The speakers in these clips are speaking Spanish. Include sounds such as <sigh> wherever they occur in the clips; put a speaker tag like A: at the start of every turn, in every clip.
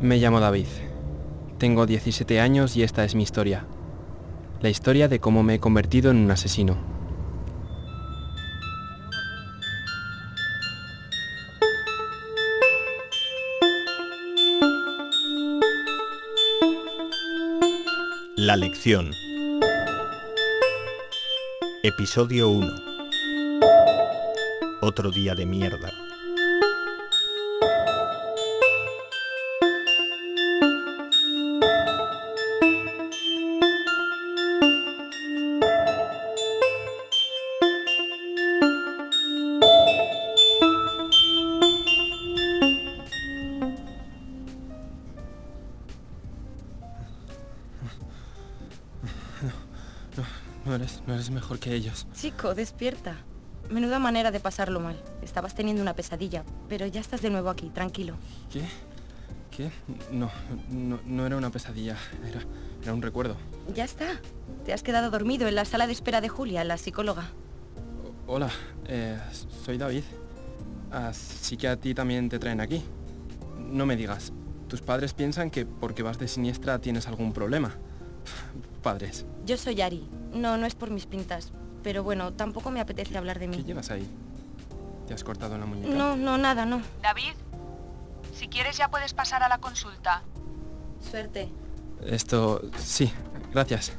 A: Me llamo David. Tengo 17 años y esta es mi historia. La historia de cómo me he convertido en un asesino.
B: La lección. Episodio 1. Otro día de mierda.
A: No eres, no eres mejor que ellos.
C: Chico, despierta. Menuda manera de pasarlo mal. Estabas teniendo una pesadilla, pero ya estás de nuevo aquí, tranquilo.
A: ¿Qué? ¿Qué? No, no, no era una pesadilla, era, era un recuerdo.
C: Ya está. Te has quedado dormido en la sala de espera de Julia, la psicóloga.
A: O- hola, eh, soy David. Así que a ti también te traen aquí. No me digas, tus padres piensan que porque vas de siniestra tienes algún problema. Padres,
C: Yo soy Ari. No, no es por mis pintas. Pero bueno, tampoco me apetece hablar de
A: ¿qué
C: mí.
A: llevas ahí? ¿Te has cortado la muñeca?
C: No, no, nada, no.
D: David, si quieres ya puedes pasar a la consulta.
C: Suerte.
A: Esto, sí, gracias.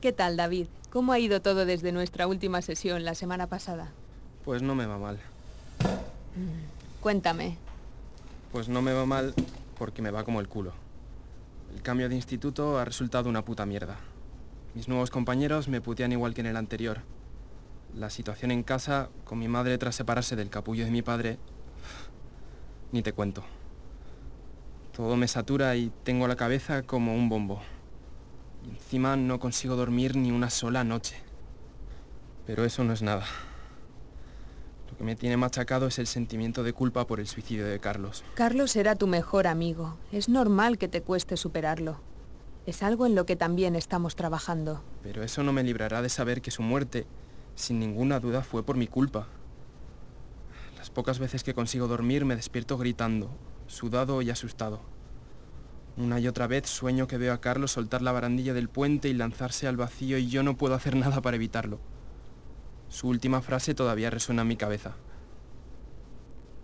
E: ¿Qué tal, David? ¿Cómo ha ido todo desde nuestra última sesión la semana pasada?
A: Pues no me va mal.
E: Cuéntame.
A: Pues no me va mal porque me va como el culo. El cambio de instituto ha resultado una puta mierda. Mis nuevos compañeros me putean igual que en el anterior. La situación en casa, con mi madre tras separarse del capullo de mi padre, <sighs> ni te cuento. Todo me satura y tengo la cabeza como un bombo. Y encima no consigo dormir ni una sola noche. Pero eso no es nada. Lo que me tiene machacado es el sentimiento de culpa por el suicidio de Carlos.
E: Carlos era tu mejor amigo. Es normal que te cueste superarlo. Es algo en lo que también estamos trabajando.
A: Pero eso no me librará de saber que su muerte, sin ninguna duda, fue por mi culpa. Las pocas veces que consigo dormir me despierto gritando, sudado y asustado. Una y otra vez sueño que veo a Carlos soltar la barandilla del puente y lanzarse al vacío y yo no puedo hacer nada para evitarlo. Su última frase todavía resuena en mi cabeza.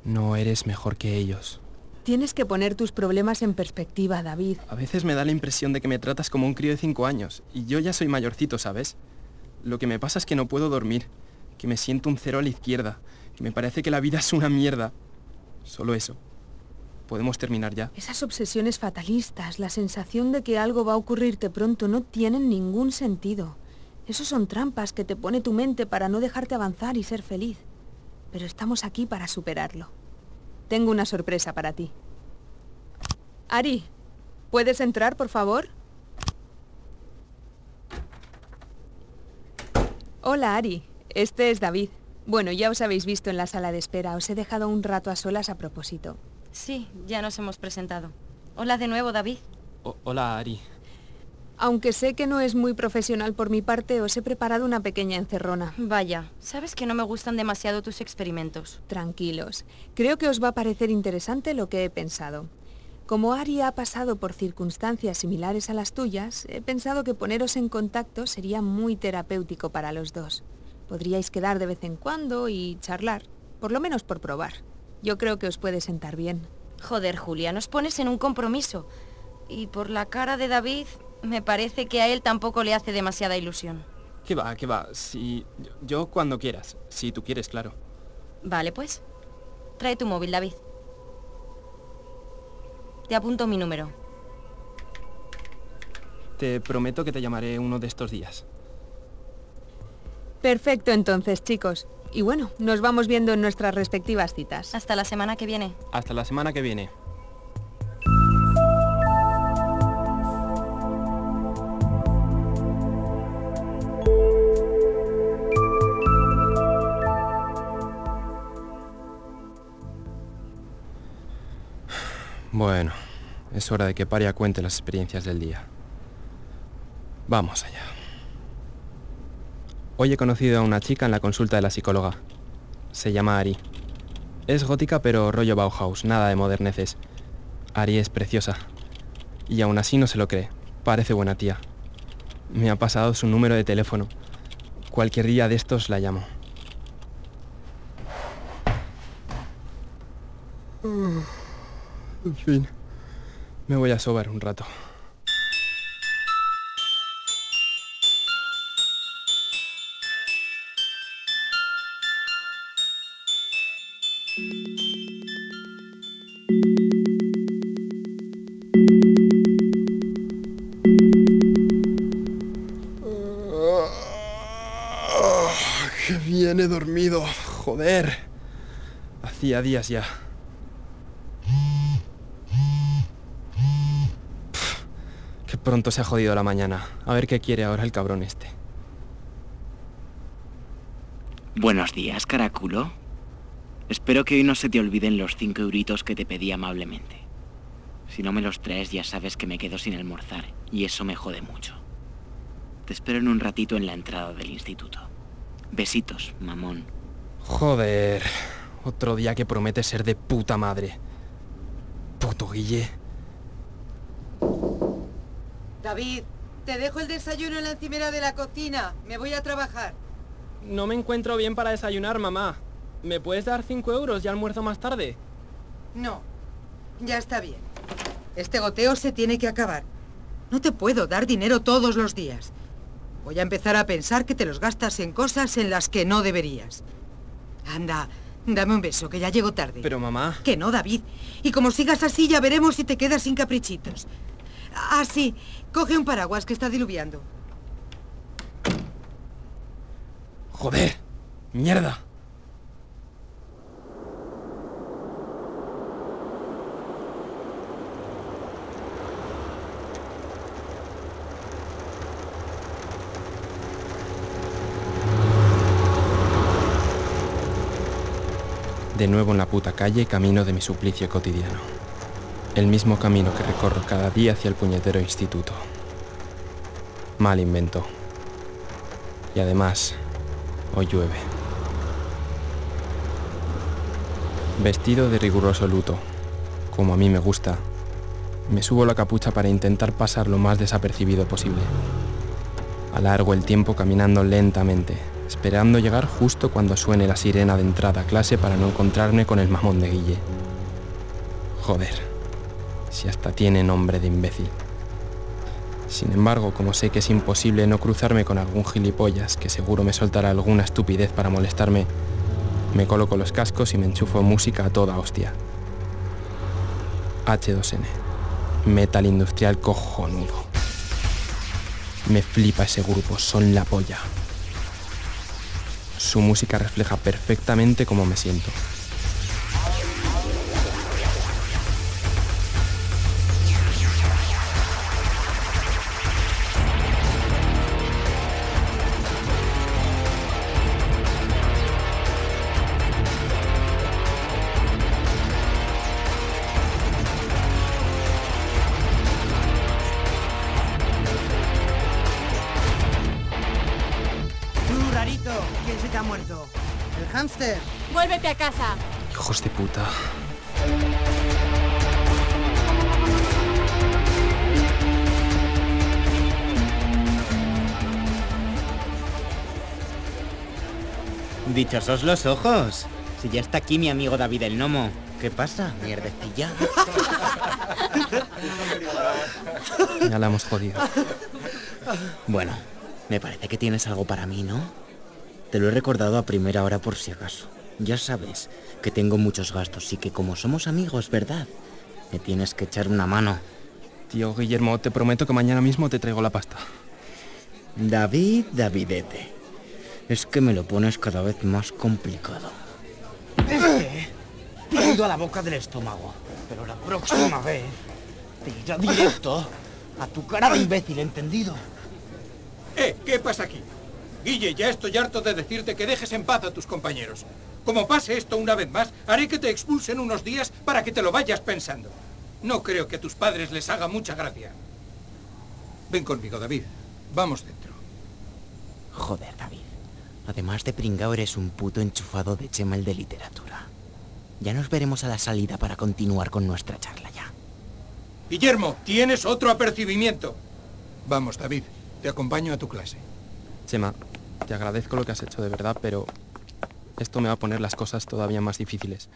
A: No eres mejor que ellos.
E: Tienes que poner tus problemas en perspectiva, David.
A: A veces me da la impresión de que me tratas como un crío de cinco años, y yo ya soy mayorcito, ¿sabes? Lo que me pasa es que no puedo dormir, que me siento un cero a la izquierda, que me parece que la vida es una mierda. Solo eso. Podemos terminar ya.
E: Esas obsesiones fatalistas, la sensación de que algo va a ocurrirte pronto no tienen ningún sentido. Esos son trampas que te pone tu mente para no dejarte avanzar y ser feliz. Pero estamos aquí para superarlo. Tengo una sorpresa para ti. Ari, ¿puedes entrar, por favor? Hola, Ari. Este es David. Bueno, ya os habéis visto en la sala de espera. Os he dejado un rato a solas a propósito.
C: Sí, ya nos hemos presentado. Hola de nuevo, David.
A: O- hola, Ari.
E: Aunque sé que no es muy profesional por mi parte, os he preparado una pequeña encerrona.
C: Vaya, sabes que no me gustan demasiado tus experimentos.
E: Tranquilos. Creo que os va a parecer interesante lo que he pensado. Como Ari ha pasado por circunstancias similares a las tuyas, he pensado que poneros en contacto sería muy terapéutico para los dos. Podríais quedar de vez en cuando y charlar, por lo menos por probar. Yo creo que os puede sentar bien.
C: Joder, Julia, nos pones en un compromiso. Y por la cara de David, me parece que a él tampoco le hace demasiada ilusión.
A: ¿Qué va, qué va? Si... Yo, yo cuando quieras. Si tú quieres, claro.
C: Vale, pues. Trae tu móvil, David. Te apunto mi número.
A: Te prometo que te llamaré uno de estos días.
E: Perfecto entonces, chicos. Y bueno, nos vamos viendo en nuestras respectivas citas.
C: Hasta la semana que viene.
A: Hasta la semana que viene. Bueno, es hora de que Paria cuente las experiencias del día. Vamos allá. Hoy he conocido a una chica en la consulta de la psicóloga. Se llama Ari. Es gótica pero rollo Bauhaus, nada de moderneces. Ari es preciosa. Y aún así no se lo cree. Parece buena tía. Me ha pasado su número de teléfono. Cualquier día de estos la llamo. En fin. Me voy a sobar un rato. ¡Qué bien he dormido! ¡Joder! Hacía días ya. Pff, Qué pronto se ha jodido la mañana. A ver qué quiere ahora el cabrón este.
F: Buenos días, caraculo. Espero que hoy no se te olviden los cinco euritos que te pedí amablemente. Si no me los traes ya sabes que me quedo sin almorzar y eso me jode mucho. Te espero en un ratito en la entrada del instituto. Besitos, mamón.
A: Joder. Otro día que promete ser de puta madre. Puto Guille.
G: David, te dejo el desayuno en la encimera de la cocina. Me voy a trabajar.
A: No me encuentro bien para desayunar, mamá. ¿Me puedes dar 5 euros y almuerzo más tarde?
G: No, ya está bien. Este goteo se tiene que acabar. No te puedo dar dinero todos los días. Voy a empezar a pensar que te los gastas en cosas en las que no deberías. Anda, dame un beso, que ya llego tarde.
A: Pero mamá...
G: Que no, David. Y como sigas así, ya veremos si te quedas sin caprichitos. Ah, sí. Coge un paraguas que está diluviando.
A: Joder. Mierda. De nuevo en la puta calle, camino de mi suplicio cotidiano. El mismo camino que recorro cada día hacia el puñetero instituto. Mal invento. Y además, hoy llueve. Vestido de riguroso luto, como a mí me gusta, me subo la capucha para intentar pasar lo más desapercibido posible. Alargo el tiempo caminando lentamente, esperando llegar justo cuando suene la sirena de entrada a clase para no encontrarme con el mamón de Guille. Joder, si hasta tiene nombre de imbécil. Sin embargo, como sé que es imposible no cruzarme con algún gilipollas que seguro me soltará alguna estupidez para molestarme, me coloco los cascos y me enchufo música a toda hostia. H2N. Metal industrial cojonudo. Me flipa ese grupo, son la polla. Su música refleja perfectamente cómo me siento.
H: A casa.
A: Hijos de puta.
F: Dichosos los ojos. Si ya está aquí mi amigo David el Nomo. ¿Qué pasa, mierdecilla? <laughs>
A: Ya la hemos jodido.
F: Bueno, me parece que tienes algo para mí, ¿no? Te lo he recordado a primera hora por si acaso. Ya sabes que tengo muchos gastos y que como somos amigos, ¿verdad? Me tienes que echar una mano.
A: Tío Guillermo, te prometo que mañana mismo te traigo la pasta.
F: David, Davidete. Es que me lo pones cada vez más complicado.
I: Este te ha ido a la boca del estómago. Pero la próxima vez te irá directo a tu cara de imbécil, ¿entendido?
J: Eh, ¿qué pasa aquí? Guille, ya estoy harto de decirte que dejes en paz a tus compañeros. Como pase esto una vez más, haré que te expulsen unos días para que te lo vayas pensando. No creo que a tus padres les haga mucha gracia. Ven conmigo, David. Vamos dentro.
F: Joder, David. Además de pringao, eres un puto enchufado de Chema el de literatura. Ya nos veremos a la salida para continuar con nuestra charla ya.
J: Guillermo, tienes otro apercibimiento. Vamos, David, te acompaño a tu clase.
A: Chema, te agradezco lo que has hecho de verdad, pero esto me va a poner las cosas todavía más difíciles.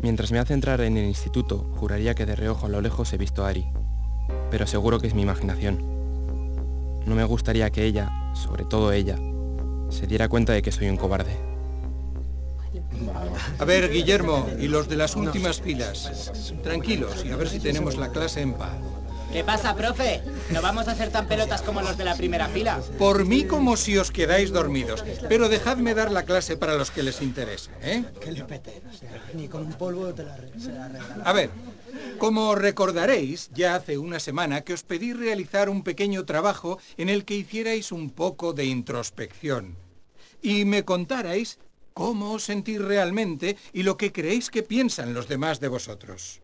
A: Mientras me hace entrar en el instituto, juraría que de reojo a lo lejos he visto a Ari, pero seguro que es mi imaginación. No me gustaría que ella, sobre todo ella, se diera cuenta de que soy un cobarde.
J: A ver, Guillermo, y los de las últimas filas. Tranquilos y a ver si tenemos la clase en paz.
H: ¿Qué pasa, profe? ¿No vamos a hacer tan pelotas como los de la primera fila?
J: Por mí como si os quedáis dormidos, pero dejadme dar la clase para los que les interese, ¿eh?
I: Que le pete, ni con un polvo te la, se la regalará.
J: A ver, como recordaréis, ya hace una semana que os pedí realizar un pequeño trabajo en el que hicierais un poco de introspección y me contarais cómo os sentís realmente y lo que creéis que piensan los demás de vosotros.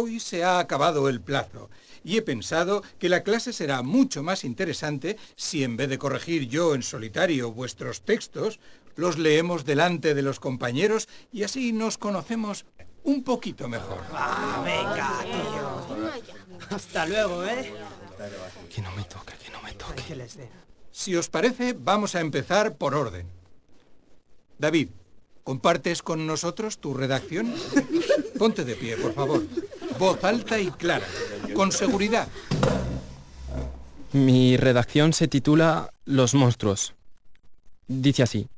J: Hoy se ha acabado el plazo y he pensado que la clase será mucho más interesante si en vez de corregir yo en solitario vuestros textos, los leemos delante de los compañeros y así nos conocemos un poquito mejor.
I: Ah, venga, tío. Hasta luego, ¿eh?
A: Que no me toque, que no me toque.
J: Si os parece, vamos a empezar por orden. David, ¿compartes con nosotros tu redacción? <laughs> Ponte de pie, por favor. Voz alta y clara, con seguridad.
A: Mi redacción se titula Los monstruos. Dice así.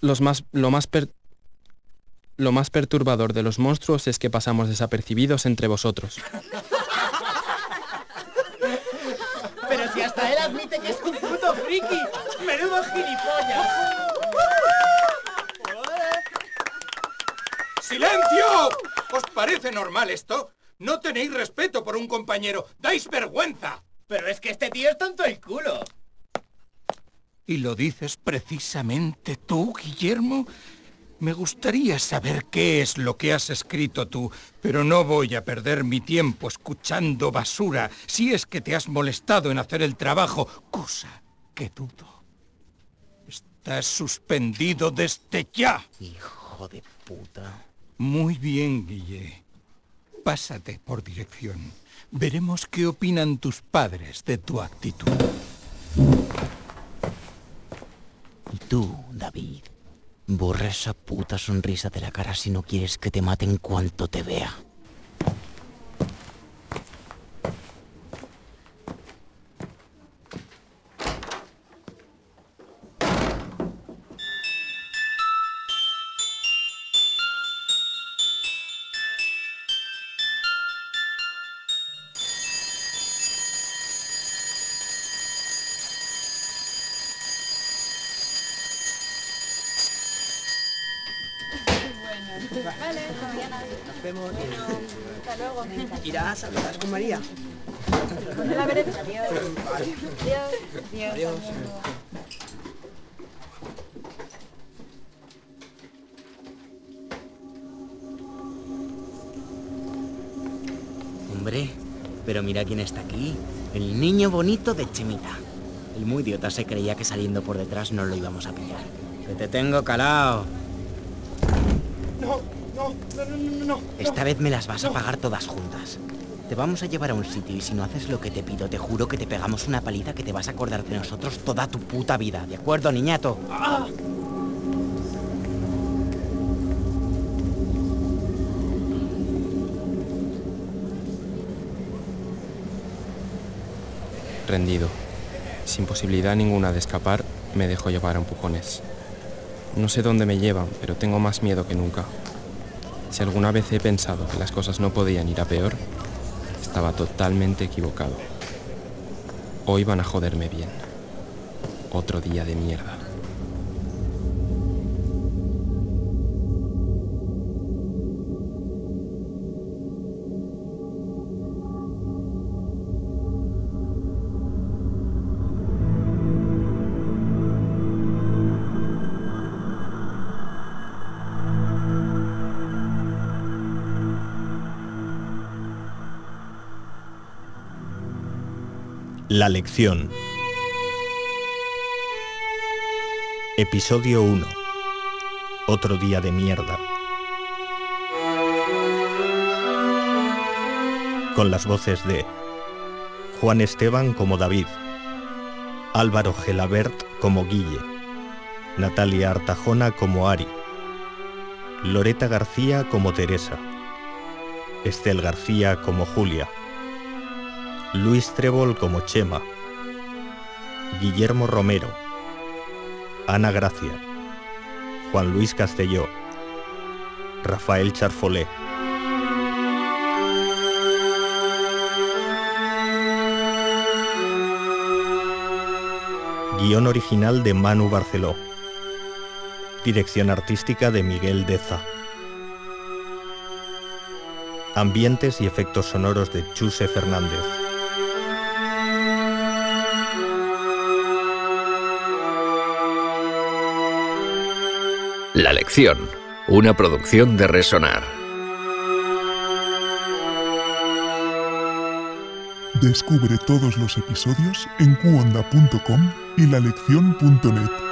A: Los más, lo, más per- lo más perturbador de los monstruos es que pasamos desapercibidos entre vosotros.
H: Pero si hasta él admite que es un puto friki. ¡Menudo gilipollas!
J: ¡Silencio! ¿Os parece normal esto? No tenéis respeto por un compañero. ¡Dais vergüenza!
H: Pero es que este tío es tonto el culo.
J: ¿Y lo dices precisamente tú, Guillermo? Me gustaría saber qué es lo que has escrito tú, pero no voy a perder mi tiempo escuchando basura si es que te has molestado en hacer el trabajo, cosa que dudo. Estás suspendido desde ya.
F: Hijo de puta.
J: Muy bien, Guille. Pásate por dirección. Veremos qué opinan tus padres de tu actitud.
F: Y tú, David, borra esa puta sonrisa de la cara si no quieres que te mate en cuanto te vea.
I: Nos vemos. Hasta luego. Irás a saludar con María. Adiós.
F: Hombre, pero mira quién está aquí. El niño bonito de Chemita. El muy idiota se creía que saliendo por detrás no lo íbamos a pillar. Que te tengo calao.
I: No.
F: Esta vez me las vas a pagar todas juntas. Te vamos a llevar a un sitio y si no haces lo que te pido, te juro que te pegamos una paliza que te vas a acordar de nosotros toda tu puta vida. ¿De acuerdo, niñato?
A: Rendido. Sin posibilidad ninguna de escapar, me dejo llevar a empujones. No sé dónde me llevan, pero tengo más miedo que nunca. Si alguna vez he pensado que las cosas no podían ir a peor, estaba totalmente equivocado. Hoy van a joderme bien. Otro día de mierda.
B: La lección. Episodio 1. Otro día de mierda. Con las voces de Juan Esteban como David, Álvaro Gelabert como Guille, Natalia Artajona como Ari, Loreta García como Teresa, Estel García como Julia, Luis Trébol como Chema, Guillermo Romero, Ana Gracia, Juan Luis Castelló, Rafael Charfolé. Guión original de Manu Barceló. Dirección artística de Miguel Deza. Ambientes y efectos sonoros de Chuse Fernández.
K: La lección, una producción de Resonar.
L: Descubre todos los episodios en cuonda.com y lalección.net.